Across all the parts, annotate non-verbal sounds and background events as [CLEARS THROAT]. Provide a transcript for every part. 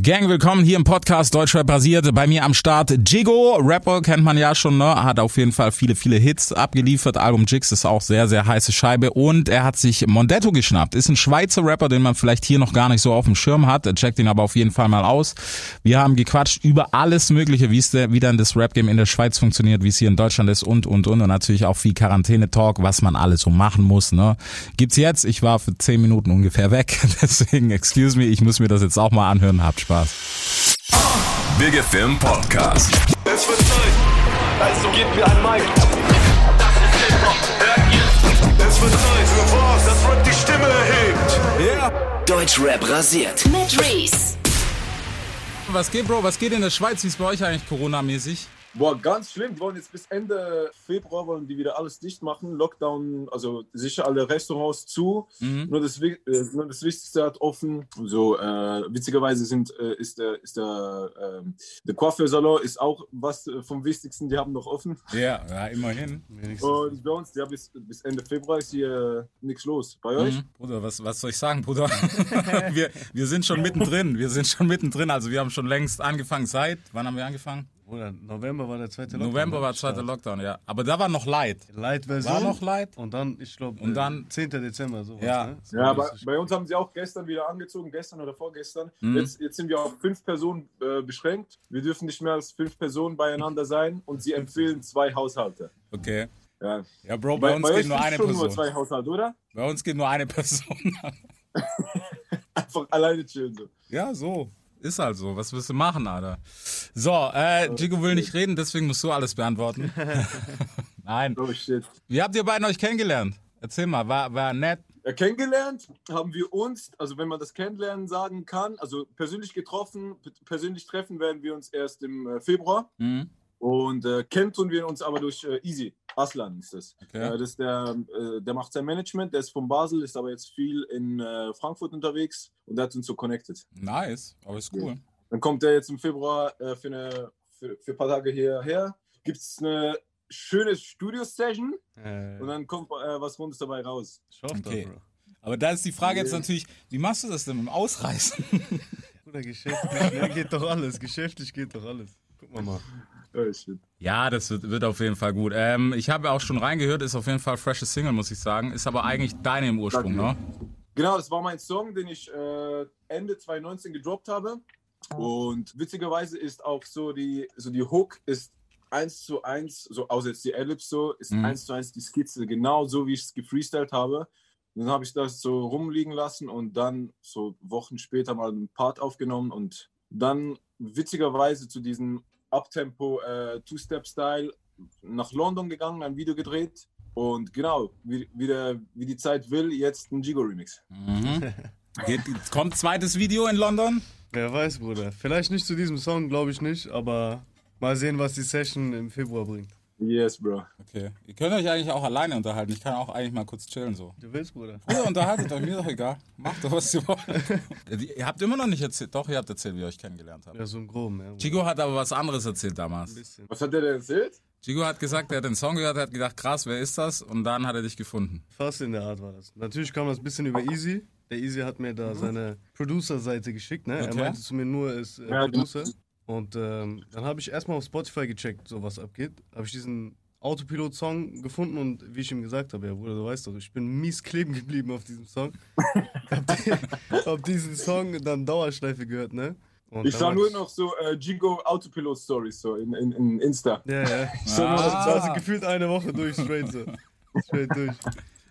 Gang, willkommen hier im Podcast Deutschrap basiert. Bei mir am Start Jigo, Rapper kennt man ja schon, ne? Hat auf jeden Fall viele, viele Hits abgeliefert. Album Jigs ist auch sehr, sehr heiße Scheibe. Und er hat sich Mondetto geschnappt. Ist ein Schweizer Rapper, den man vielleicht hier noch gar nicht so auf dem Schirm hat. Checkt ihn aber auf jeden Fall mal aus. Wir haben gequatscht über alles Mögliche, wie es wie dann das Rap-Game in der Schweiz funktioniert, wie es hier in Deutschland ist und, und, und. Und natürlich auch viel Quarantäne-Talk, was man alles so machen muss, ne? Gibt's jetzt. Ich war für zehn Minuten ungefähr weg. [LAUGHS] Deswegen, excuse me, ich muss mir das jetzt auch mal anhören. Habt Spaß. Big FM Podcast. Es wird Zeit, also gebt mir ein Mic. Das ist Hip-Hop, hört ihr? Es wird Zeit für was, das Rap die Stimme erhebt. Deutschrap rasiert. mit Reese. Was geht, Bro? Was geht in der Schweiz? Wie ist bei euch eigentlich Corona-mäßig? Boah, ganz schlimm. Die wollen jetzt bis Ende Februar wollen die wieder alles dicht machen. Lockdown, also sicher alle Restaurants zu. Nur, das, äh, nur das Wichtigste hat offen. So äh, witzigerweise sind äh, ist der ist der ähm, der Coiffeursalon ist auch was äh, vom Wichtigsten. Die haben noch offen. Ja, ja, immerhin. Und bei uns, ja bis bis Ende Februar ist hier nichts los. Bei euch? Mhm. Bruder, was, was soll ich sagen, Bruder? [LAUGHS] wir, wir sind schon mittendrin. Wir sind schon mittendrin. Also wir haben schon längst angefangen. Seit, wann haben wir angefangen? Oder November war der zweite Lockdown. November ne? war zweiter Lockdown, ja. Aber da war noch Light. Light-Version. War noch Light? Und dann, ich glaube, Und dann- 10. Dezember, sowas. Ja. Ne? So Ja, bei, richtig- bei uns haben sie auch gestern wieder angezogen, gestern oder vorgestern. Mhm. Jetzt, jetzt sind wir auf fünf Personen äh, beschränkt. Wir dürfen nicht mehr als fünf Personen beieinander sein und sie empfehlen zwei Haushalte. Okay. Ja. Ja, Bro, bei, uns euch geht nur eine schon Person. nur zwei Haushalte, oder? Bei uns geht nur eine [LAUGHS] Person. [LAUGHS] Einfach alleine chillen. So. ja, so. Ist halt so. Was willst du machen, Alter? So, äh, Jigo will nicht reden, deswegen musst du alles beantworten. [LAUGHS] [LAUGHS] Nein. Oh shit. Wie habt ihr beiden euch kennengelernt? Erzähl mal, war, war nett? Ja, kennengelernt haben wir uns, also wenn man das Kennenlernen sagen kann, also persönlich getroffen, persönlich treffen werden wir uns erst im äh, Februar. Mhm. Und äh, kennen tun wir uns aber durch äh, Easy. Aslan ist das. Okay. Äh, das ist der, äh, der macht sein Management, der ist von Basel, ist aber jetzt viel in äh, Frankfurt unterwegs und der hat uns so connected. Nice, aber ist cool. Dann kommt er jetzt im Februar äh, für, eine, für, für ein paar Tage hierher. Gibt es eine schöne Studio-Session Äh, und dann kommt äh, was Rundes dabei raus. ich hoffe Okay. doch, Bro. Aber da ist die Frage jetzt natürlich, wie machst du das denn mit dem Ausreißen? [LAUGHS] Bruder, geschäftlich ja, geht doch alles. Geschäftlich geht doch alles. Guck mal mal. Oh, shit. Ja, das wird, wird auf jeden Fall gut. Ähm, ich habe auch schon reingehört, ist auf jeden Fall freshes Single, muss ich sagen. Ist aber eigentlich deine im Ursprung, ne? Genau, das war mein Song, den ich äh, Ende 2019 gedroppt habe. Und witzigerweise ist auch so die, so die Hook ist eins zu eins, so außer jetzt die Ellipse so, ist Mhm. eins zu eins die Skizze, genau so wie ich es gefreestylt habe. Und dann habe ich das so rumliegen lassen und dann so Wochen später mal einen Part aufgenommen und dann witzigerweise zu diesem Uptempo äh, Two-Step-Style nach London gegangen, ein Video gedreht. Und genau, wie, wie, der, wie die Zeit will, jetzt ein Jigo-Remix. Mhm. [LAUGHS] Geht, kommt zweites Video in London? Wer weiß, Bruder. Vielleicht nicht zu diesem Song, glaube ich nicht, aber mal sehen, was die Session im Februar bringt. Yes, Bro. Okay. Ihr könnt euch eigentlich auch alleine unterhalten. Ich kann auch eigentlich mal kurz chillen so. Du willst, Bruder? Ihr [LAUGHS] unterhaltet euch, mir doch egal. Macht doch, was ihr wollt. ihr habt immer noch nicht erzählt. Doch, ihr habt erzählt, wie ihr euch kennengelernt habt. Ja, so im Groben, ja. Bruder. Chico hat aber was anderes erzählt Ein damals. bisschen. Was hat der denn erzählt? Chico hat gesagt, er hat den Song gehört, er hat gedacht, krass, wer ist das? Und dann hat er dich gefunden. Fast in der Art war das. Natürlich kam das ein bisschen über Easy. Der Easy hat mir da seine Producer-Seite geschickt, ne? Er Okay. meinte zu mir nur, er ist äh, Ja. Producer. Und ähm, dann habe ich erstmal auf Spotify gecheckt, so was abgeht. Habe ich diesen Autopilot-Song gefunden und wie ich ihm gesagt habe, ja Bruder, du weißt doch, ich bin mies kleben geblieben auf diesem Song. [LAUGHS] hab, die, hab diesen Song dann Dauerschleife gehört, ne? Und Ich sah nur noch so äh, Jigo Autopilot Stories so in, in, in Insta. Ja, ja. [LAUGHS] So Ah. nur also gefühlt eine Woche durch, straight so. [LAUGHS] Straight durch.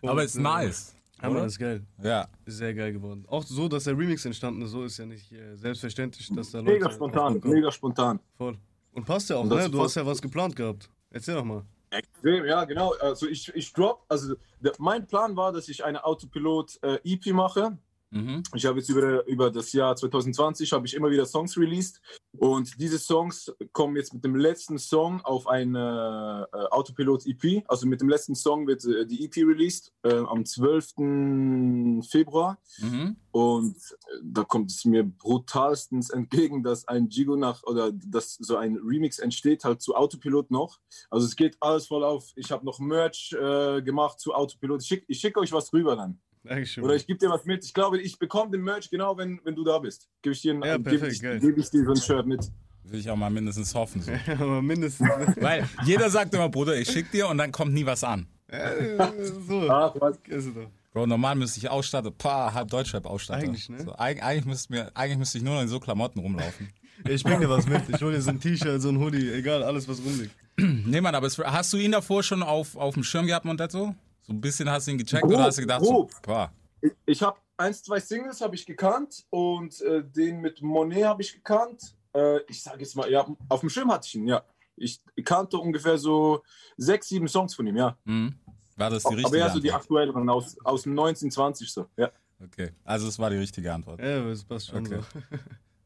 Und, Aber ist äh, nice. Ja, Mann, oder? ist geil. Ja. Ist sehr geil geworden. Auch so, dass der Remix entstanden ist, so ist ja nicht äh, selbstverständlich, dass da Leute. Mega spontan, mega spontan. Voll. Und passt ja auch, das ne? Du hast ja was geplant gehabt. Erzähl doch mal. Extrem, ja, genau. Also ich, ich drop, also der, mein Plan war, dass ich eine Autopilot äh, EP mache. Mhm. Ich habe jetzt über, über das Jahr 2020 habe ich immer wieder Songs released und diese Songs kommen jetzt mit dem letzten Song auf eine äh, Autopilot EP. Also mit dem letzten Song wird äh, die EP released äh, am 12. Februar. Mhm. Und äh, da kommt es mir brutalstens entgegen, dass ein Jigo nach oder dass so ein Remix entsteht, halt zu Autopilot noch. Also es geht alles voll auf. Ich habe noch Merch äh, gemacht zu Autopilot. Ich schicke schick euch was rüber dann. Dankeschön. Oder ich gebe dir was mit. Ich glaube, ich bekomme den Merch genau, wenn, wenn du da bist. Gebe ich dir ein, Ja, geb perfekt, ich, geil. geb ich dir so ein Shirt mit. Will ich auch mal mindestens hoffen. So. [LAUGHS] Aber mindestens. [LAUGHS] Weil jeder sagt immer, Bruder, ich schick dir und dann kommt nie was an. Ja, so. Ach, was? Ist es doch. Bro, normal müsste ich ausstatten, paar halb Deutschrap ausstatten. Eigentlich, ne? So, eig eigentlich, müsste mir, eigentlich müsste ich nur noch in so Klamotten rumlaufen. [LAUGHS] Ich bring dir was mit. Ich hol dir so ein T-Shirt, so ein Hoodie, egal, alles was rumliegt. [CLEARS THROAT] Nee, Mann, aber es, hast du ihn davor schon auf, auf dem Schirm gehabt, Mondetto? So ein bisschen hast du ihn gecheckt oder Grob, hast du gedacht, grob. so, boah, Ich, ich habe eins, zwei Singles habe ich gekannt und äh, den mit Monet habe ich gekannt. Äh, ich sage jetzt mal, ja, auf dem Schirm hatte ich ihn, ja. Ich kannte ungefähr so sechs, sieben Songs von ihm, ja. hm, war das die richtige Aber eher so die aktuelleren aus, aus dem 1920 so, ja. Okay, also es war die richtige Antwort. Ja, das passt schon Okay. so.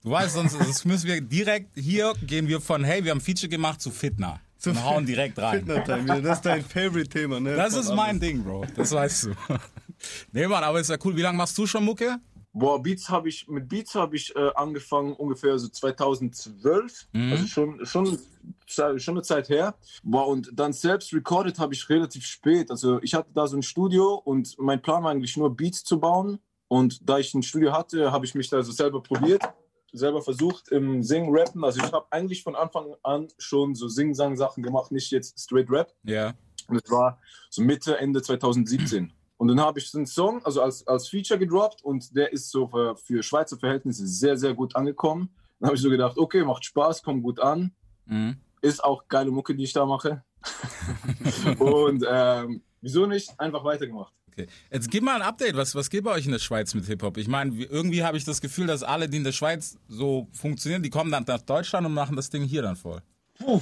Du weißt, sonst müssen wir direkt, hier gehen wir von, hey, wir haben Feature gemacht zu Fitna. Zu und hauen direkt rein. Das ist dein Favorite-Thema, ne? Das ist mein. Ding, Bro. Das weißt du. [LAUGHS] Nee, Mann, aber ist ja cool. Wie lange machst du schon Mucke? Boah, Beats habe ich, mit Beats habe ich äh, angefangen ungefähr so 2012. Mhm. Also schon, schon, schon eine Zeit her. Boah, und dann selbst recorded habe ich relativ spät. Also ich hatte da so ein Studio und mein Plan war eigentlich nur Beats zu bauen. Und da ich ein Studio hatte, habe ich mich da so selber probiert, selber versucht im Singen, Rappen. Also ich habe eigentlich von Anfang an schon so Sing-Sang-Sachen gemacht, nicht jetzt straight Rap. Ja. Und das war so Mitte, Ende 2017. Und dann habe ich so einen Song, also als, als Feature gedroppt und der ist so für, für Schweizer Verhältnisse sehr, sehr gut angekommen. Dann habe ich so gedacht, okay, macht Spaß, kommt gut an. Mhm. Ist auch geile Mucke, die ich da mache. [LAUGHS] und ähm, wieso nicht? Einfach weitergemacht. Okay. Jetzt gib mal ein Update. Was, was geht bei euch in der Schweiz mit Hip-Hop? Ich meine, wie- irgendwie habe ich das Gefühl, dass alle, die in der Schweiz so funktionieren, die kommen dann nach Deutschland und machen das Ding hier dann voll. Puh.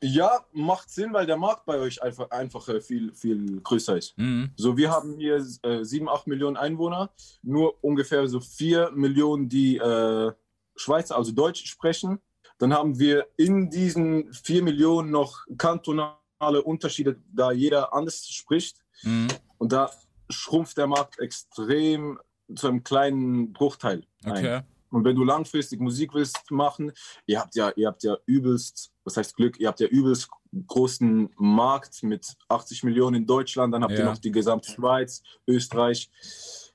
Ja, macht Sinn, weil der Markt bei euch einfach, einfach äh, viel, viel größer ist. Mhm. So, wir haben hier äh, 7, 8 Millionen Einwohner, nur ungefähr so 4 Millionen, die äh, Schweizer, also Deutsch sprechen. Dann haben wir in diesen 4 Millionen noch kantonale Unterschiede, da jeder anders spricht. Mhm. Und da schrumpft der Markt extrem zu einem kleinen Bruchteil. ein. Okay. Und wenn du langfristig Musik willst machen, ihr habt ja, ihr habt ja übelst, was heißt Glück, ihr habt ja übelst großen Markt mit 80 Millionen in Deutschland, dann habt ihr Ja. noch die gesamte Schweiz, Österreich.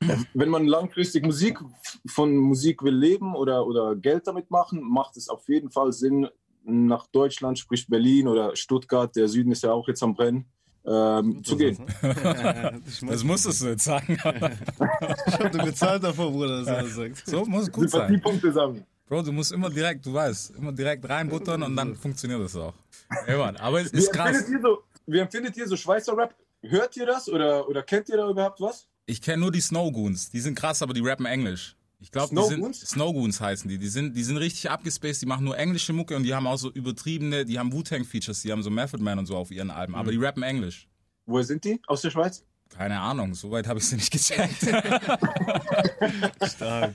Äh, Wenn man langfristig Musik von Musik will leben oder, oder Geld damit machen, macht es auf jeden Fall Sinn, nach Deutschland, sprich Berlin oder Stuttgart, der Süden ist ja auch jetzt am Brennen, ähm, zu gehen. ich Das [LAUGHS] musstest du jetzt sagen. [LAUGHS] hab dir bezahlt davor, Bruder, dass er das sagt. so muss gut sein. Sympathiepunkte sammeln. Bro, du musst immer direkt, du weißt, immer direkt reinbuttern und dann funktioniert das auch. Ey, Mann, aber es Wie ist krass. empfindet, ihr so, wie empfindet ihr so Schweizer Rap? Hört ihr das oder, oder kennt ihr da überhaupt was? Ich kenne nur die Snowgoons. Die sind krass, aber die rappen Englisch. Ich glaube, die sind Snowgoons? Snowgoons heißen die. Die sind, die sind richtig abgespaced. Die machen nur englische Mucke und die haben auch so übertriebene, die haben Wu-Tang-Features, die haben so Method Man und so auf ihren Alben. Aber die rappen Englisch. Woher sind die? Aus der Schweiz? Keine Ahnung, soweit habe ich sie nicht gecheckt. [LAUGHS] Stark.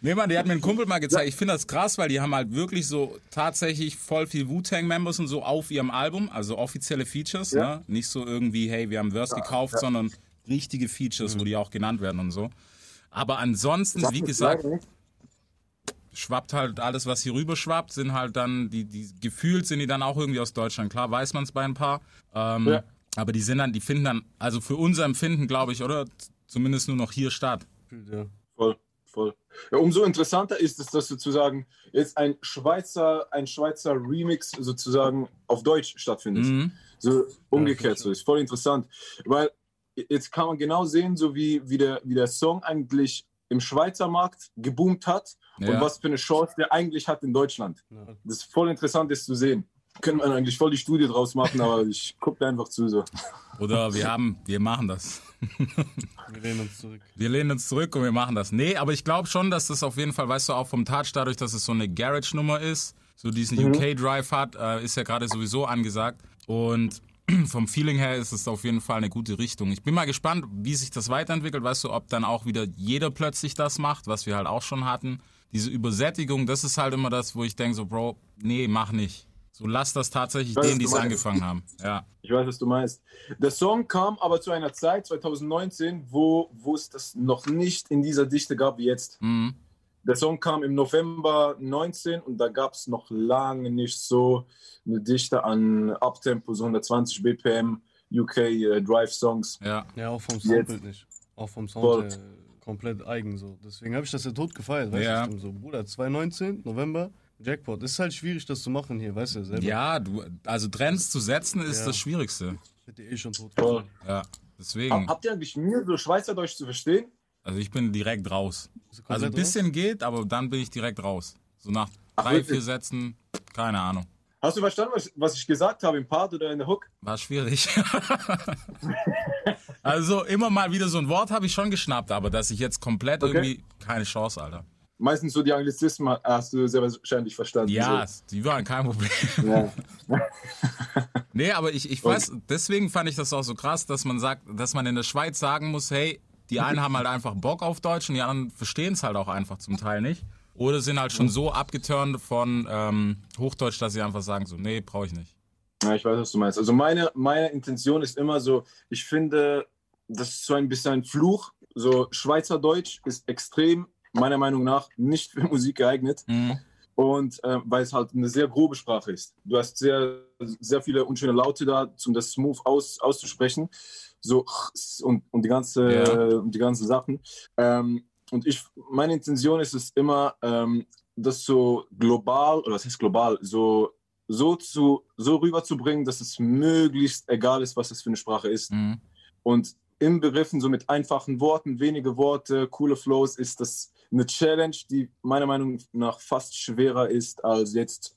nee, Mann, die hat mir ein Kumpel mal gezeigt. Ich finde das krass, weil die haben halt wirklich so tatsächlich voll viel Wu-Tang-Members und so auf ihrem Album. Also offizielle Features, Ja. ne? Nicht so irgendwie, hey, wir haben Verse gekauft, sondern richtige Features, wo die auch genannt werden und so. Aber ansonsten, wie gesagt, schwappt halt alles, was hier rüber schwappt, sind halt dann, die, die gefühlt sind die dann auch irgendwie aus Deutschland. Klar weiß man es bei ein paar. Ähm, Ja. Aber die sind dann, die finden dann, also für unser Empfinden, glaube ich, oder? Zumindest nur noch hier statt. Ja. Voll, voll. Ja, umso interessanter ist es, dass sozusagen jetzt ein Schweizer, ein Schweizer Remix sozusagen auf Deutsch stattfindet. Mhm. So umgekehrt, so ist voll interessant. Weil jetzt kann man genau sehen, so wie, wie, der, wie der Song eigentlich im Schweizer Markt geboomt hat und Ja. was für eine Chance der eigentlich hat in Deutschland. Ja. Das ist voll interessant, das zu sehen. Können man eigentlich voll die Studie draus machen, aber ich gucke einfach zu so. Oder wir haben, wir machen das. Wir lehnen uns zurück. Wir lehnen uns zurück und wir machen das. Nee, aber ich glaube schon, dass das auf jeden Fall, weißt du, auch vom Touch, dadurch, dass es so eine Garage-Nummer ist, so diesen UK-Drive hat, äh, ist ja gerade sowieso angesagt. Und [CLEARS THROAT] vom Feeling her ist es auf jeden Fall eine gute Richtung. Ich bin mal gespannt, wie sich das weiterentwickelt. Weißt du, ob dann auch wieder jeder plötzlich das macht, was wir halt auch schon hatten. Diese Übersättigung, das ist halt immer das, wo ich denke so, Bro, nee, mach nicht. So lass das tatsächlich Weiß, denen, die es angefangen haben. [LAUGHS] Ja. Ich weiß, was du meinst. Der Song kam aber zu einer Zeit, 2019, wo, wo es das noch nicht in dieser Dichte gab wie jetzt. Mhm. Der Song kam im November 19 und da gab es noch lange nicht so eine Dichte an Uptempo, so 120 BPM, UK äh, Drive Songs. Ja. Ja, auch vom Sample Jetzt. nicht. Auch vom Sound Voll. her komplett eigen so. Deswegen habe ich das ja tot gefeiert, weißt Ja. du? So, Bruder, 2019, November, Jackpot. ist halt schwierig, das zu machen hier, weißt du selber. Ja, du, also Trends zu setzen ist Ja. das Schwierigste. Ich hätte eh schon tot Voll. Ja, deswegen. Habt ihr eigentlich mir so Schweizerdeutsch zu verstehen? Also ich bin direkt raus. Also ein bisschen geht, aber dann bin ich direkt raus. So nach Ach, drei, wirklich? vier Sätzen, keine Ahnung. Hast du verstanden, was, was ich gesagt habe im Part oder in der Hook? War schwierig. [LAUGHS] also immer mal wieder so ein Wort habe ich schon geschnappt, aber dass ich jetzt komplett Okay. irgendwie keine Chance, Alter. Meistens so die Anglizismen hast du sehr wahrscheinlich verstanden. Ja, die waren kein Problem. So. Ja. [LAUGHS] [LAUGHS] Nee, aber ich, ich weiß, deswegen fand ich das auch so krass, dass man sagt, dass man in der Schweiz sagen muss, hey, die einen haben halt einfach Bock auf Deutsch und die anderen verstehen es halt auch einfach zum Teil nicht. Oder sind halt schon so abgeturnt von ähm, Hochdeutsch, dass sie einfach sagen so, nee, brauche ich nicht. Ja, ich weiß, was du meinst. Also meine, meine Intention ist immer so, ich finde, das ist so ein bisschen ein Fluch. So Schweizerdeutsch ist extrem, meiner Meinung nach, nicht für Musik geeignet. Mhm. Und äh, weil es halt eine sehr grobe Sprache ist. Du hast sehr, sehr viele unschöne Laute da, um das smooth aus, auszusprechen. So und, und, die ganze, Ja. und die ganzen Sachen. Ähm, und ich, meine Intention ist es immer, ähm, das so global, oder was heißt global, so, so, zu, so rüberzubringen, dass es möglichst egal ist, was das für eine Sprache ist. Mhm. Und im Begriffen, so mit einfachen Worten, wenige Worte, coole Flows, ist das eine Challenge, die meiner Meinung nach fast schwerer ist, als jetzt,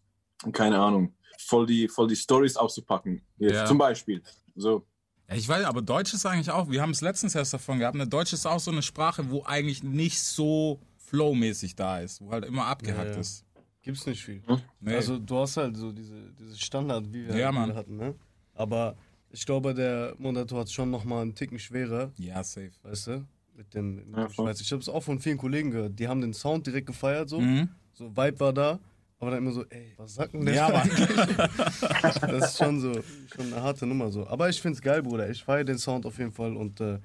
keine Ahnung, voll die, voll die Stories auszupacken. Jetzt Ja. zum Beispiel. So, ich weiß, aber Deutsch ist eigentlich auch, wir haben es letztens erst davon gehabt, ne? Deutsch ist auch so eine Sprache, wo eigentlich nicht so flowmäßig da ist, wo halt immer abgehackt Ja, ja. ist. Gibt's nicht viel. Nee. Also du hast halt so diese, diese Standard, wie wir Ja, halt Mann. hatten, ne? Aber ich glaube, der Mondato hat schon nochmal einen Ticken schwerer, ja, safe. weißt du? Mit dem, mit Ja, dem. Schweiz. Ich habe es auch von vielen Kollegen gehört. Die haben den Sound direkt gefeiert, so. Mhm. So Vibe war da. Aber dann immer so, ey, was sagt denn der? Ja, Mann. [LAUGHS] das ist schon so, schon eine harte Nummer so. Aber ich find's geil, Bruder. Ich feiere den Sound auf jeden Fall und äh,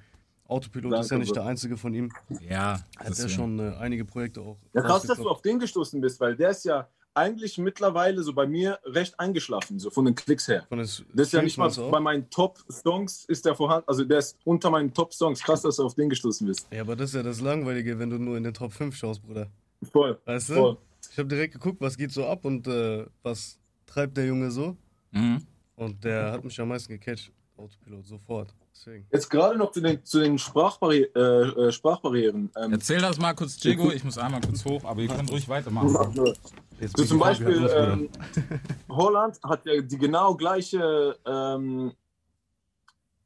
Autopilot ist ja Danke, nicht Bro. der einzige von ihm. Ja, Hat ja deswegen. schon äh, einige Projekte auch. ja, krass, dass du auf den gestoßen bist, weil der ist ja eigentlich mittlerweile so bei mir recht eingeschlafen, so von den Klicks her. Von des Das ist ja nicht mal Streams bei meinen Top-Songs ist der vorhanden, also der ist unter meinen Top-Songs. Krass, dass du auf den gestoßen bist. Ja, aber das ist ja das Langweilige, wenn du nur in den Top 5 schaust, Bruder. Voll. Weißt du? Voll. Ich habe direkt geguckt, was geht so ab und äh, was treibt der Junge so. Mhm. Und der hat mich am meisten gecatcht. Autopilot, sofort. Deswegen. Jetzt gerade noch zu den, zu den Sprachbarri äh, äh, Sprachbarrieren. Ähm, Erzähl das mal kurz, Diego. Ich muss einmal kurz hoch, aber ihr könnt ruhig weitermachen. Jetzt So zum Beispiel, ähm, [LAUGHS] Holland hat ja die genau gleiche, ähm,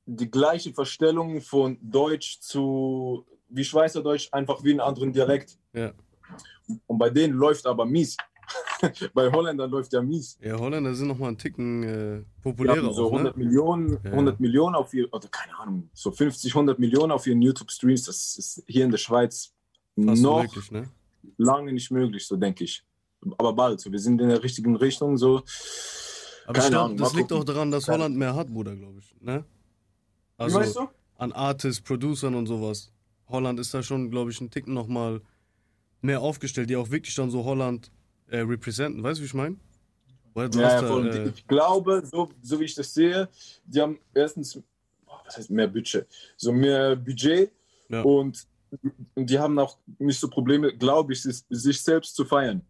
die gleiche Verstellung von Deutsch zu wie Schweizerdeutsch, einfach wie einen anderen Dialekt. Ja. Und bei denen läuft aber mies. [LAUGHS] bei Holländern läuft ja mies. ja, Holländer sind nochmal einen Ticken äh, populärer so auch, ne? 100 Millionen, Ja. 100 Millionen auf ihr, oder keine Ahnung, so 50, 100 Millionen auf ihren YouTube-Streams. Das ist hier in der Schweiz Fast noch unmöglich, ne? lange nicht möglich, so denke ich. Aber bald, so, wir sind in der richtigen Richtung, so. Aber Keine glaube, Ahnung, das liegt gucken. auch daran, dass Holland mehr hat, Bruder, glaube ich. Ne? Wie Also weißt du? an Artists, Producern und sowas. Holland ist da schon, glaube ich, einen Ticken nochmal mehr aufgestellt, die auch wirklich dann so Holland äh, representen. Weißt du, wie ich meine? Ja, ja, da, äh, ich glaube, so, so wie ich das sehe, die haben erstens, boah, was heißt mehr Budget? So mehr Budget Ja. und, und die haben auch nicht so Probleme, glaube ich, sich selbst zu feiern.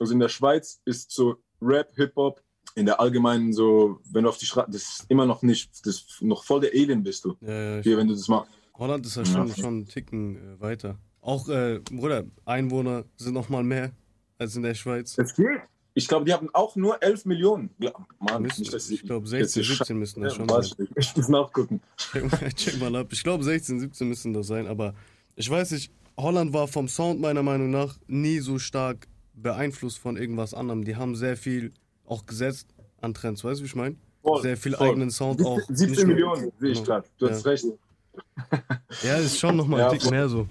Also in der Schweiz ist so Rap, Hip-Hop, in der allgemeinen so, wenn du auf die Straße, das ist immer noch nicht, das ist noch voll der Alien bist du, ja, ja, ich hier, wenn du das machst. Holland ist ja schon, Ja. schon einen Ticken äh, weiter. Auch, äh, Bruder, Einwohner sind nochmal mehr als in der Schweiz. Das geht. Ich glaube, die haben auch nur 11 Millionen. Ja, Mann, Müssen- nicht, dass ich glaube, jetzt 16, hier 17 müssen das schon sein. ich. [LAUGHS] Ich muss nachgucken. Mal, check mal ab. Ich glaube, 16, 17 müssen das sein, aber ich weiß nicht, Holland war vom Sound meiner Meinung nach nie so stark beeinflusst von irgendwas anderem. Die haben sehr viel auch gesetzt an Trends, weißt du, wie ich meine? Voll, Sehr viel voll. eigenen Sound auch. 17 nicht nur- Millionen, sehe ich Genau. gerade. Du hast Ja. recht. [LAUGHS] Ja, ist schon nochmal Ja, ein Tick voll. mehr so.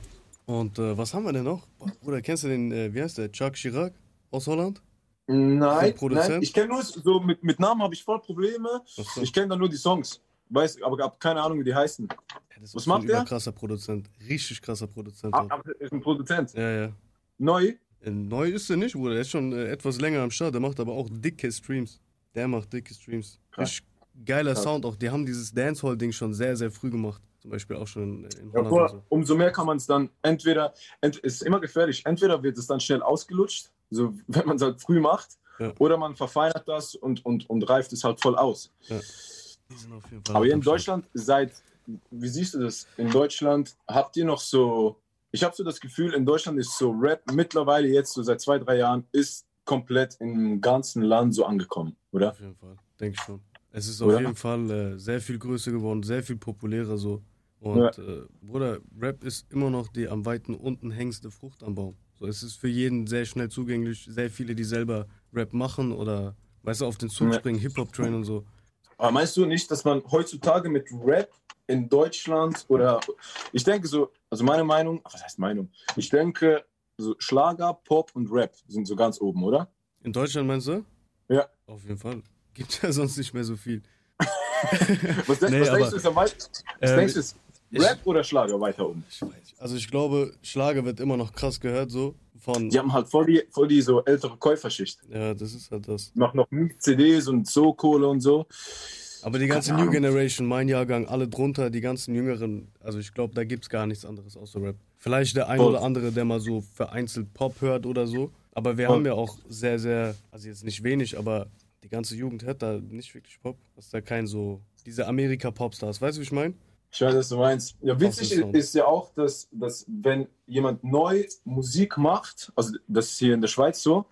Und äh, was haben wir denn noch? Bruder, kennst du den, äh, wie heißt der, Chuck Chirac aus Holland? Nein, Produzent? nein, ich kenne nur so mit, mit Namen habe ich voll Probleme. So. Ich kenne da nur die Songs. Weiß, aber habe keine Ahnung, wie die heißen. Ja, Was macht ein der? überkrasser Produzent. Richtig krasser Produzent. Ah, ist ein Produzent. Ja, ja. Neu. Äh, Neu ist er nicht, Bruder. Der ist schon äh, etwas länger am Start. Der macht aber auch dicke Streams. Der macht dicke Streams. Krass. Geiler Sound auch. Die haben dieses Dancehall-Ding schon sehr, sehr früh gemacht. Zum Beispiel auch schon in Ja, Holland und so. umso mehr kann man es dann entweder, ent, ist immer gefährlich, entweder wird es dann schnell ausgelutscht, so [LAUGHS] wenn man es halt früh macht, Ja. oder man verfeinert das und, und, und reift es halt voll aus. Die sind auf jeden Fall Aber hier in. Deutschland seit, wie siehst du das? In Deutschland habt ihr noch so, ich habe so das Gefühl, in Deutschland ist so Rap mittlerweile jetzt so seit zwei, drei Jahren ist komplett im ganzen Land so angekommen, oder? Auf jeden Fall, denke ich schon. Es ist auf Oder? jeden Fall äh, sehr viel größer geworden, sehr viel populärer so. Und Ja. äh, Bruder, Rap ist immer noch die am weiten unten hängste Frucht am Baum. So, es ist für jeden sehr schnell zugänglich. Sehr viele, die selber Rap machen oder, weißt du, auf den Zug Ja. springen, Hip-Hop-Train und so. Aber meinst du nicht, dass man heutzutage mit Rap in Deutschland oder ich denke so, also meine Meinung, was heißt Meinung? Ich denke, so Schlager, Pop und Rap sind so ganz oben, oder? In Deutschland meinst du? Ja. Auf jeden Fall. Gibt ja [LAUGHS] sonst nicht mehr so viel. [LAUGHS] Was, denk, Nee, was aber- denkst du, ist am weit, was Ähm, denkst du, ist Rap oder Schlager weiter oben? Ich. Also ich glaube, Schlager wird immer noch krass gehört so. Von, Die haben halt voll die, voll die so ältere Käuferschicht. ja, das ist halt das. Machen noch CDs und so Kohle und so. Aber die ganze New Generation, mein Jahrgang, alle drunter, die ganzen Jüngeren, also ich glaube, da gibt es gar nichts anderes außer Rap. Vielleicht der ein oder andere, der mal so vereinzelt Pop hört oder so. Aber wir haben ja auch sehr, sehr, also jetzt nicht wenig, aber die ganze Jugend hört da nicht wirklich Pop. Das ist da kein so, diese Amerika-Popstars, weißt du, wie ich meine? Ich weiß, was du meinst. Ja, witzig ist ja auch, dass, dass wenn jemand neu Musik macht, also das ist hier in der Schweiz so,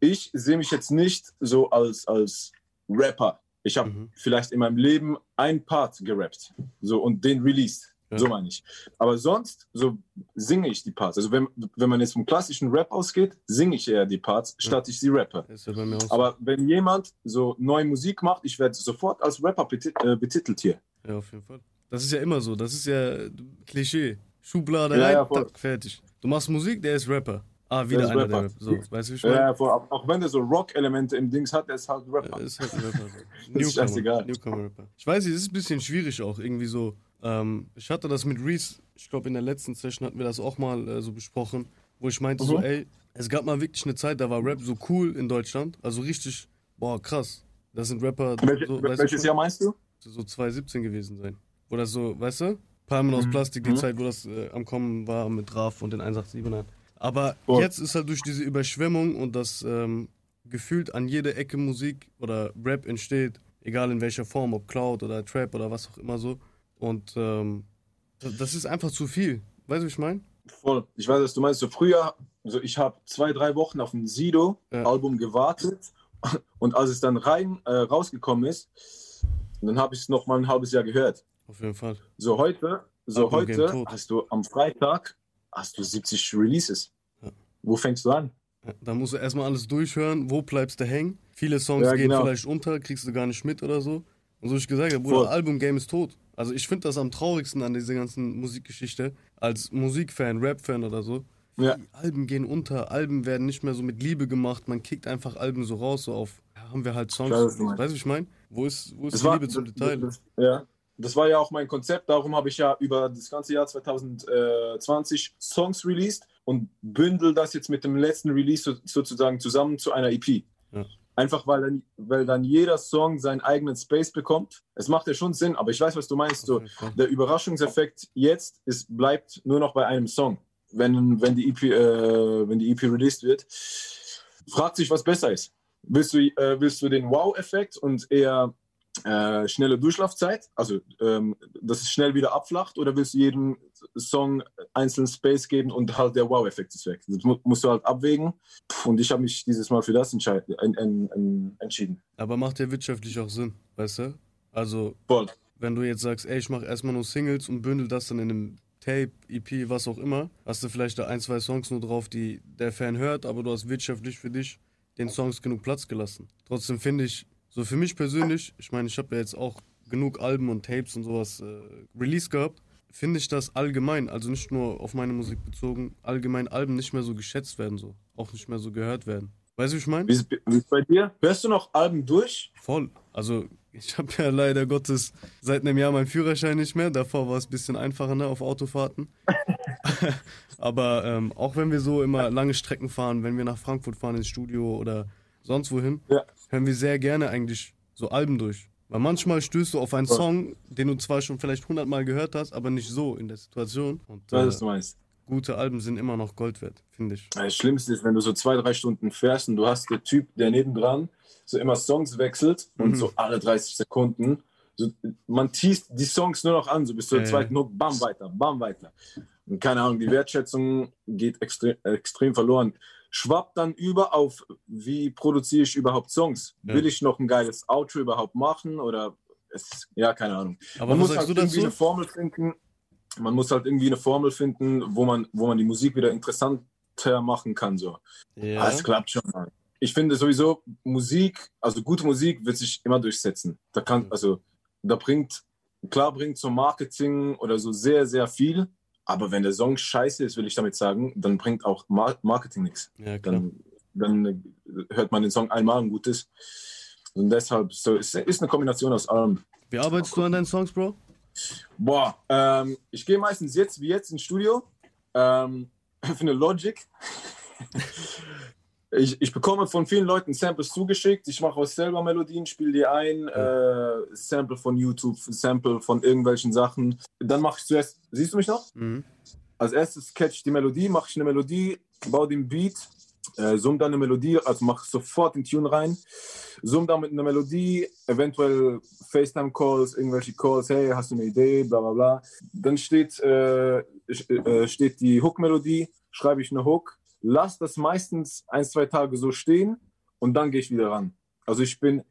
ich sehe mich jetzt nicht so als, als Rapper. Ich habe Mhm. vielleicht in meinem Leben ein Part gerappt so, und den released. Ja. So meine ich. Aber sonst so singe ich die Parts. Also wenn, wenn man jetzt vom klassischen Rap ausgeht, singe ich eher die Parts, statt ich sie rappe. Ja. Aber wenn jemand so neue Musik macht, ich werde sofort als Rapper betit äh, betitelt hier. Ja, auf jeden Fall. Das ist ja immer so, das ist ja Klischee. Schublade Ja, rein, ja, fertig. Du machst Musik, der ist Rapper. Ah, wieder ist einer, Rapper. der. So, weißt du, meine? Ja, vor- auch, wenn der so Rock-Elemente im Dings hat, der ist halt Rapper. Ja, ist halt ein Rapper. So. [LAUGHS] scheißegal. Newcomer-Rapper. Ich weiß nicht, es ist ein bisschen schwierig auch irgendwie so. Ähm, ich hatte das mit Reese, ich glaube in der letzten Session hatten wir das auch mal äh, so besprochen, wo ich meinte so, Mhm. ey, es gab mal wirklich eine Zeit, da war Rap so cool in Deutschland, also richtig, boah, krass. Das sind Rapper, Welche, so, welches Jahr meinst du? so 2017 gewesen sein. Wo das so, weißt du? Palmen aus Plastik, die Mhm. Zeit, wo das äh, am Kommen war mit Raf und den 187ern. Aber Voll. jetzt ist halt durch diese Überschwemmung und das ähm, gefühlt an jeder Ecke Musik oder Rap entsteht, egal in welcher Form, ob Cloud oder Trap oder was auch immer so. Und ähm, das, ist einfach zu viel. Weißt du, wie ich meine? Voll. Ich weiß, was du meinst. So früher, so ich habe zwei, drei Wochen auf ein Ja. Sido-Album gewartet und als es dann rein äh, rausgekommen ist, dann habe ich es noch mal ein halbes Jahr gehört. Auf jeden Fall. So heute, so Album heute hast du am Freitag hast du 70 Releases. Ja. Wo fängst du an? Ja, Da musst du erstmal alles durchhören, wo bleibst du hängen. Viele Songs Ja, gehen genau. vielleicht unter, kriegst du gar nicht mit oder so. Und so wie ich gesagt habe, Bruder. Album-Game ist tot. Also ich finde das am traurigsten an dieser ganzen Musikgeschichte, als Musikfan, Rap-Fan oder so. Ja. Die Alben gehen unter, Alben werden nicht mehr so mit Liebe gemacht, man kickt einfach Alben so raus, so auf, ja, haben wir halt Songs. Was meinst. weißt du, wie ich meine? Wo ist, wo ist die war, Liebe zum Detail? Ja, das war ja auch mein Konzept. Darum habe ich ja über das ganze Jahr 2020 Songs released und bündel das jetzt mit dem letzten Release so, sozusagen zusammen zu einer EP. Ja. Einfach weil dann, weil dann jeder Song seinen eigenen Space bekommt. Es macht ja schon Sinn, aber ich weiß, was du meinst. So, der Überraschungseffekt jetzt ist, bleibt nur noch bei einem Song, wenn, wenn, die, EP, äh, wenn die EP released wird. Fragt sich, was besser ist. Willst du, äh, willst du den Wow-Effekt und eher äh, schnelle Durchlaufzeit, also ähm, dass es schnell wieder abflacht, oder willst du jedem Song einzelnen Space geben und halt der Wow-Effekt ist weg? Das mu musst du halt abwägen. Und ich habe mich dieses Mal für das en en entschieden. Aber macht ja wirtschaftlich auch Sinn, weißt du? Also, Voll. wenn du jetzt sagst, ey, ich mache erstmal nur Singles und bündel das dann in einem Tape, EP, was auch immer, hast du vielleicht da ein, zwei Songs nur drauf, die der Fan hört, aber du hast wirtschaftlich für dich den Songs genug Platz gelassen. Trotzdem finde ich, so für mich persönlich, ich meine, ich habe ja jetzt auch genug Alben und Tapes und sowas äh, release gehabt, finde ich das allgemein, also nicht nur auf meine Musik bezogen, allgemein Alben nicht mehr so geschätzt werden, so. Auch nicht mehr so gehört werden. Weißt du, wie ich meine? Wie ist bei dir? Hörst du noch Alben durch? Voll. Also ich habe ja leider Gottes seit einem Jahr meinen Führerschein nicht mehr. Davor war es ein bisschen einfacher ne, auf Autofahrten. [LAUGHS] Aber ähm, auch wenn wir so immer lange Strecken fahren, wenn wir nach Frankfurt fahren ins Studio oder sonst wohin, Ja. Hören wir sehr gerne eigentlich so Alben durch. Weil manchmal stößt du auf einen Song, den du zwar schon vielleicht hundertmal gehört hast, aber nicht so in der Situation. Und äh, was du meinst. gute Alben sind immer noch Gold wert, finde ich. Das Schlimmste ist, wenn du so zwei, drei Stunden fährst und du hast den Typ, der nebendran so immer Songs wechselt und so alle 30 Sekunden. So, man teast die Songs nur noch an, so bis zur ja. zweiten Hook, bam, weiter, bam, weiter. Und keine Ahnung, die Wertschätzung geht extrem, extrem verloren. Schwappt dann über auf, wie produziere ich überhaupt Songs? Ja. Will ich noch ein geiles Outro überhaupt machen oder es, ja, keine Ahnung. Aber man muss halt irgendwie dazu? eine Formel finden. Man muss halt irgendwie eine Formel finden, wo man, wo man die Musik wieder interessanter machen kann. So. Ja. Ah, es klappt schon. Mann. Ich finde sowieso Musik, also gute Musik wird sich immer durchsetzen. Da kann, also da bringt, klar bringt so Marketing oder so sehr, sehr viel. Aber wenn der Song scheiße ist, will ich damit sagen, dann bringt auch Mar Marketing nichts. ja. Dann, dann hört man den Song einmal und gut ist. Und deshalb so, es ist eine Kombination aus allem. Wie arbeitest du an deinen Songs, Bro? Boah, ähm, ich gehe meistens jetzt wie jetzt ins Studio ähm, [LAUGHS] eine Logic. Ich, ich bekomme von vielen Leuten Samples zugeschickt. Ich mache auch selber Melodien, spiele die ein, äh, Sample von YouTube, Sample von irgendwelchen Sachen. Dann mache ich zuerst, siehst du mich noch? Mhm. Als erstes catch ich die Melodie, mache ich eine Melodie, baue den Beat, äh, zoom dann eine Melodie, also mache sofort den Tune rein, zoom dann mit einer Melodie, eventuell FaceTime-Calls, irgendwelche Calls, hey, hast du eine Idee, bla bla bla. Dann steht, äh, äh, steht die Hook-Melodie, schreibe ich eine Hook, lass das meistens ein, zwei Tage so stehen und dann gehe ich wieder ran. Also ich bin,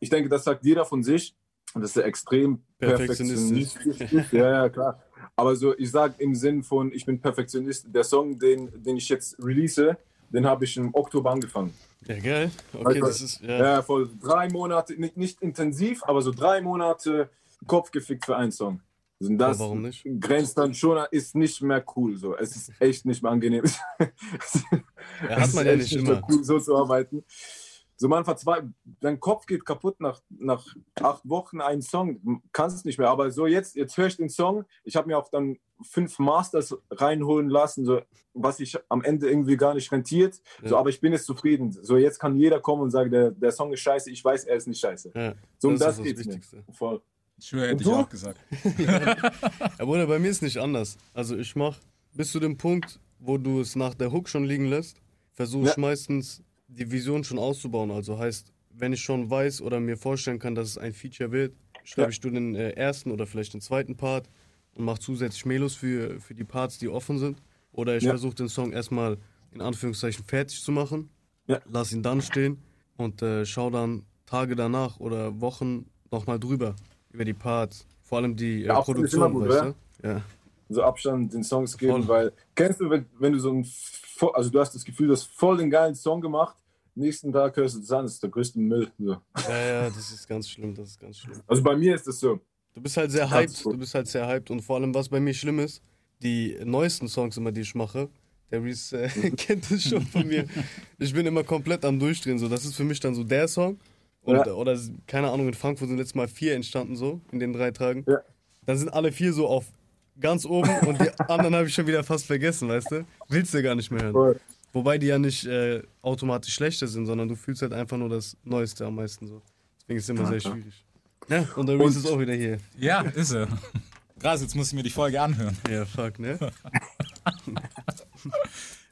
ich denke, das sagt jeder von sich, und das ist extrem Perfektionistisch. perfektionistisch. ja, ja, klar. Aber so, ich sage im Sinn von, ich bin Perfektionist. Der Song, den, den ich jetzt release, den habe ich im Oktober angefangen. Ja, geil. Okay, Also, das ist. Ja. Ja, voll drei Monate, nicht, nicht intensiv, aber so drei Monate Kopf gefickt für einen Song. Das nicht? grenzt dann schon, ist nicht mehr cool. So. Es ist echt nicht mehr angenehm. [LAUGHS] Ja, hat man ist ja nicht mehr immer. cool, so zu arbeiten. So man verzweifelt, dein Kopf geht kaputt nach, nach acht Wochen einen Song, kannst es nicht mehr. Aber so jetzt, jetzt höre ich den Song. Ich habe mir auch dann fünf Masters reinholen lassen, so, was sich am Ende irgendwie gar nicht rentiert. So, Ja. aber ich bin jetzt zufrieden. So jetzt kann jeder kommen und sagen, der, der Song ist scheiße. Ich weiß, er ist nicht scheiße. Ja, So um das das, das geht's mir. Voll. Ich schwöre, hätte ich auch gesagt. [LAUGHS] Ja, Bruder, bei mir ist nicht anders. Also ich mach bis zu dem Punkt, wo du es nach der Hook schon liegen lässt, versuche ich Ja. meistens die Vision schon auszubauen. Also heißt, wenn ich schon weiß oder mir vorstellen kann, dass es ein Feature wird, schreibe Ja. ich du den äh, ersten oder vielleicht den zweiten Part und mache zusätzlich Melos für, für die Parts, die offen sind. Oder ich Ja. versuche den Song erstmal in Anführungszeichen fertig zu machen, Ja. lass ihn dann stehen und äh, schau dann Tage danach oder Wochen nochmal drüber über die Parts. Vor allem die äh, Ja, Produktion, gut, weißt du? Ja. so Abstand den Songs geben, Voll. weil kennst du, wenn, wenn du so ein, also du hast das Gefühl, du hast voll den geilen Song gemacht, nächsten Tag hörst du das an, das ist der größte Müll. So. Ja, ja, das ist ganz schlimm, das ist ganz schlimm. Also bei mir ist das so. Du bist halt sehr hyped, du bist halt sehr hyped und vor allem, was bei mir schlimm ist, die neuesten Songs immer, die ich mache, der Reese äh, [LAUGHS] kennt das schon von mir. [LAUGHS] Ich bin immer komplett am Durchdrehen, so. Das ist für mich dann so der Song. Und, Ja. Oder, keine Ahnung, in Frankfurt sind letztes Mal vier entstanden, so, in den drei Tagen. Ja. Dann sind alle vier so auf ganz oben und die [LAUGHS] anderen habe ich schon wieder fast vergessen, weißt du? Willst du gar nicht mehr hören. Voll. Wobei die ja nicht äh, automatisch schlechter sind, sondern du fühlst halt einfach nur das Neueste am meisten so. Deswegen ist es immer sehr schwierig. Ja, und der Reese ist auch wieder hier. Ja, ist er. Krass, jetzt muss ich mir die Folge anhören. Ja, fuck, ne? [LAUGHS]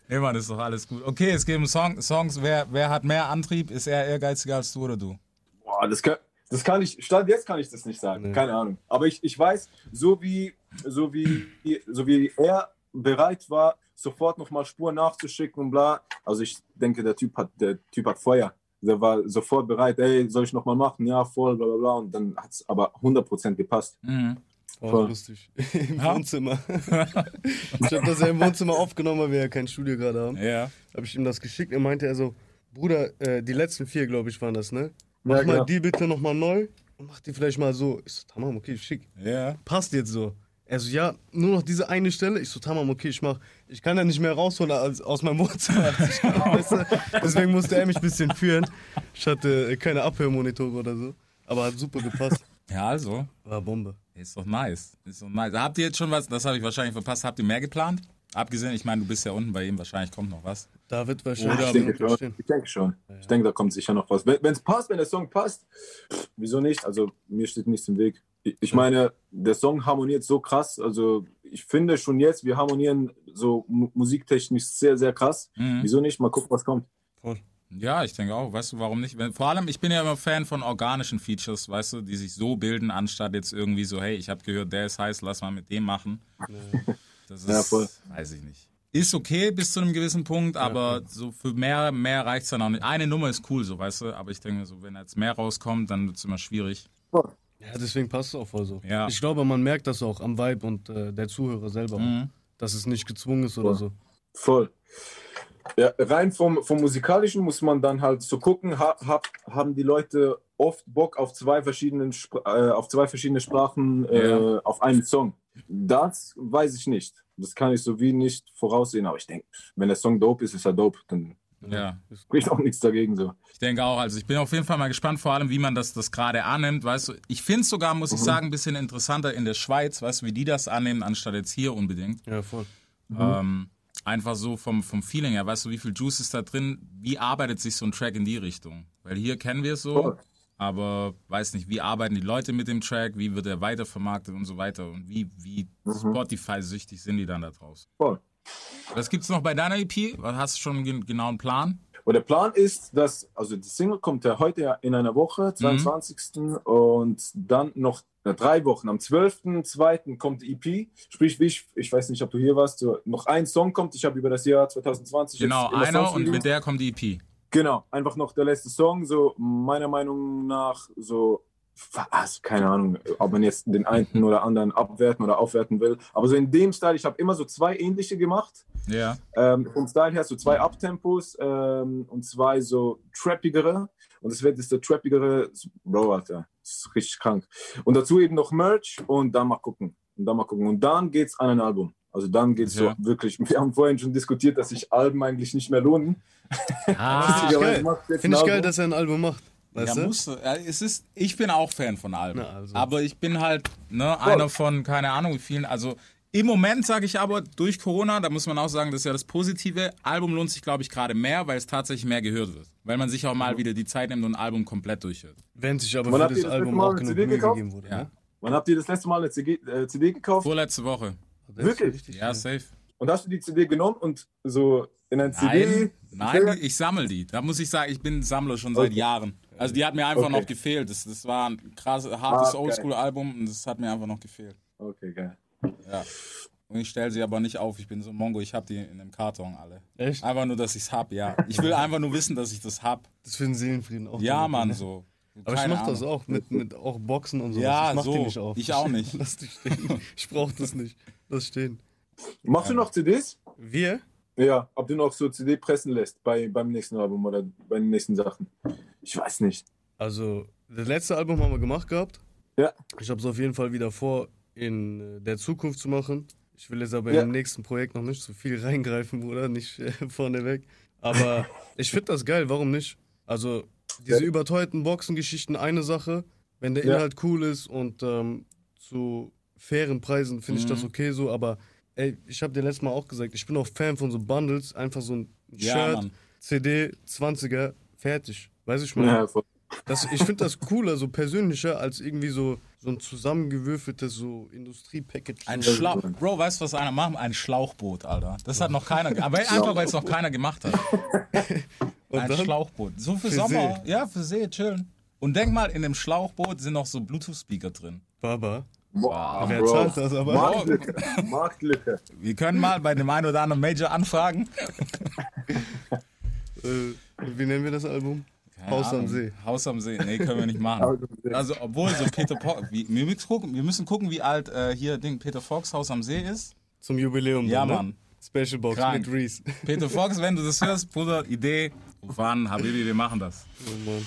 Nee, Mann, ist doch alles gut. Okay, es geht um Song, Songs. Wer, wer hat mehr Antrieb? Ist er ehrgeiziger als du oder du? Boah, das kann, das kann ich, Stand jetzt kann ich das nicht sagen, Nee. keine Ahnung. Aber ich, ich weiß, so wie, so, wie, so wie er bereit war, sofort nochmal Spuren nachzuschicken und bla. Also ich denke, der Typ hat, der Typ hat Feuer. Der war sofort bereit, ey, soll ich nochmal machen? Ja, voll, bla bla bla. Und dann hat es aber 100% gepasst. Mhm. War Voll. lustig. [LAUGHS] Im Ja. Wohnzimmer. [LAUGHS] ich habe das ja im Wohnzimmer aufgenommen, weil wir ja kein Studio gerade haben. Ja. Habe ich ihm das geschickt. Er meinte er so, Bruder, äh, die letzten vier, glaube ich, waren das, ne? Mach Ja, mal genau. die bitte nochmal neu und mach die vielleicht mal so. Ich so, tamam, okay, schick. Ja. Passt jetzt so. Er so, ja, nur noch diese eine Stelle. Ich so, tamam, okay, ich mach. Ich kann ja nicht mehr rausholen als, aus meinem Wohnzimmer. [LAUGHS] Deswegen musste er mich ein bisschen führen. Ich hatte äh, keine Abhörmonitore oder so. Aber hat super gepasst. Ja, also. War Bombe. Ist doch nice. Ist doch nice. Habt ihr jetzt schon was, das habe ich wahrscheinlich verpasst, habt ihr mehr geplant? Abgesehen, ich meine, du bist ja unten bei ihm, wahrscheinlich kommt noch was. Da wird Ich wahrscheinlich denke noch schon. stehen. Ich denke schon. Ich denke, da kommt sicher noch was. Wenn es passt, wenn der Song passt, pff, wieso nicht? Also mir steht nichts im Weg. Ich, ich meine, der Song harmoniert so krass. Also ich finde schon jetzt, wir harmonieren so mu- musiktechnisch sehr, sehr krass. Mhm. Wieso nicht? Mal gucken, was kommt. Voll. Ja, ich denke auch. Weißt du, warum nicht? Vor allem, ich bin ja immer Fan von organischen Features, weißt du, die sich so bilden, anstatt jetzt irgendwie so, hey, ich habe gehört, der ist heiß, lass mal mit dem machen. Das ist, Ja, voll. weiß ich nicht. Ist okay bis zu einem gewissen Punkt, aber so für mehr, mehr reicht's dann auch nicht. Eine Nummer ist cool, so, weißt du, aber ich denke so, wenn jetzt mehr rauskommt, dann wird's immer schwierig. Ja, deswegen passt es auch voll so. Ja. Ich glaube, man merkt das auch am Vibe und äh, der Zuhörer selber, auch, dass es nicht gezwungen ist oder so. Voll. Ja, rein vom, vom Musikalischen muss man dann halt so gucken, ha, hab, haben die Leute oft Bock auf zwei, verschiedenen Spr äh, auf zwei verschiedene Sprachen äh, Ja. auf einen Song. Das weiß ich nicht. Das kann ich so wie nicht voraussehen, aber ich denke, wenn der Song dope ist, ist er dope. Dann Ja. spricht auch nichts dagegen so. Ich denke auch, also ich bin auf jeden Fall mal gespannt, vor allem, wie man das, das gerade annimmt, weißt du. Ich finde es sogar, muss ich sagen, ein bisschen interessanter in der Schweiz, weißt du, wie die das annehmen, anstatt jetzt hier unbedingt. Ja, voll. Ähm, einfach so vom, vom Feeling her, weißt du, wie viel Juice ist da drin? Wie arbeitet sich so ein Track in die Richtung? Weil hier kennen wir es so, Voll. aber weiß nicht, wie arbeiten die Leute mit dem Track, wie wird er weitervermarktet und so weiter und wie, wie Spotify-süchtig sind die dann da draußen? Voll. Was gibt's noch bei deiner EP? Was- Hast du schon einen gen- genauen Plan? Und der Plan ist, dass, also die Single kommt ja heute in einer Woche, 22. Und dann noch na, drei Wochen. Am 12.02. kommt die EP. Sprich, wie ich, ich weiß nicht, ob du hier warst, so, noch ein Song kommt. Ich habe über das Jahr 2020 Genau, einer und mit der kommt die EP. Genau, einfach noch der letzte Song, so meiner Meinung nach so, also keine Ahnung, ob man jetzt den einen oder anderen abwerten oder aufwerten will, aber so in dem Style, ich habe immer so zwei ähnliche gemacht, Ja. ähm, vom Style her so zwei Abtempos ähm, und zwei so trappigere und es wird jetzt der trappigere, Bro, Alter, das ist richtig krank. Und dazu eben noch Merch und dann mal gucken und dann mal gucken und dann geht's an ein Album. Also dann geht's Ja. so wirklich, [LAUGHS] wir haben vorhin schon diskutiert, dass sich Alben eigentlich nicht mehr lohnen. Ah, [LAUGHS] Finde ich geil, Album. dass er ein Album macht. Weißt ja, du? musste. Ja, es ist, ich bin auch Fan von Alben. Na, also. Aber ich bin halt ne, einer von, keine Ahnung wie vielen. Also im Moment sage ich aber, durch Corona, da muss man auch sagen, das ist ja das Positive. Album lohnt sich, glaube ich, gerade mehr, weil es tatsächlich mehr gehört wird. Weil man sich auch mal wieder die Zeit nimmt und ein Album komplett durchhört. Wenn sich aber Wann für das das Album auch eine genug CD Mühe gekauft? gegeben wurde. Ja. Ne? Wann habt ihr das letzte Mal eine CD, äh, CD gekauft? Vorletzte Woche. Wirklich? richtig Ja, geil. safe. Und hast du die CD genommen und so in ein Nein, CD? nein, ich sammle die. Da muss ich sagen, ich bin Sammler schon seit Okay. Jahren. Also die hat mir einfach Okay. noch gefehlt. Das, das war ein krasses, hartes Ah. Oldschool-Album und das hat mir einfach noch gefehlt. Okay, geil. Ja. Und ich stelle sie aber nicht auf. Ich bin so ein Mongo, ich habe die in einem Karton alle. Echt? Einfach nur, dass ich's hab, ja. Ich will einfach nur wissen, dass ich das hab. Das für den Seelenfrieden auch. Ja, Mann, ne? so. Aber ich mach das Ahnung. auch mit, mit auch Boxen und so. Ja, ich mach so. die nicht auf. Ich auch nicht. [LAUGHS] Lass die stehen. Ich brauch das nicht. Lass stehen. Machst du noch CDs? Wir? Ja, ob du noch so CD pressen lässt bei, beim nächsten Album oder bei den nächsten Sachen. Ich weiß nicht. Also, das letzte Album haben wir gemacht gehabt. Ja. Ich habe es auf jeden Fall wieder vor, in äh, der Zukunft zu machen. Ich will jetzt aber Ja. im nächsten Projekt noch nicht so viel [LAUGHS] reingreifen, Bruder, nicht äh, vorneweg. Aber [LAUGHS] ich finde das geil, warum nicht? Also, diese Ja. überteuerten Boxengeschichten, eine Sache. Wenn der Ja. Inhalt cool ist und ähm, zu fairen Preisen finde ich das Mhm. okay so, aber ey, ich habe dir letztes Mal auch gesagt, ich bin auch Fan von so Bundles, einfach so ein Ja, Shirt, Mann. CD, 20er, fertig. Weiß ich mal. Ja. Das, ich finde das cooler, so persönlicher, als irgendwie so, so ein zusammengewürfeltes so Industrie-Package. Ein. Schlauch. Bro, weißt du, was einer macht? Ein Schlauchboot, Alter. Das hat noch keiner. Aber einfach, weil es noch keiner gemacht hat. [LAUGHS] Und Ein dann? Schlauchboot. So für, Für Sommer. Ja, für See, chillen. Und denk mal, in dem Schlauchboot sind noch so Bluetooth-Speaker drin. Baba. Boah, Wer Bro. zahlt das aber? Marktlücke. [LAUGHS] Marktlücke. Wir können mal bei dem einen oder anderen Major anfragen. Äh, wie nennen wir das Album? Keine Haus am Ahnung. See. Haus am See. Nee, können wir nicht Haus machen. am See. Also, obwohl so Peter Fox. Wir, müssen gucken, wir müssen gucken, wie alt äh, hier Ding Peter Fox Haus am See ist. Zum Jubiläum. Ja, dann, ne? Mann. Special Box Krank. mit Reese. Peter Fox, wenn du das hörst, Bruder, Idee, an, Habibi, wir machen das. Oh Mann.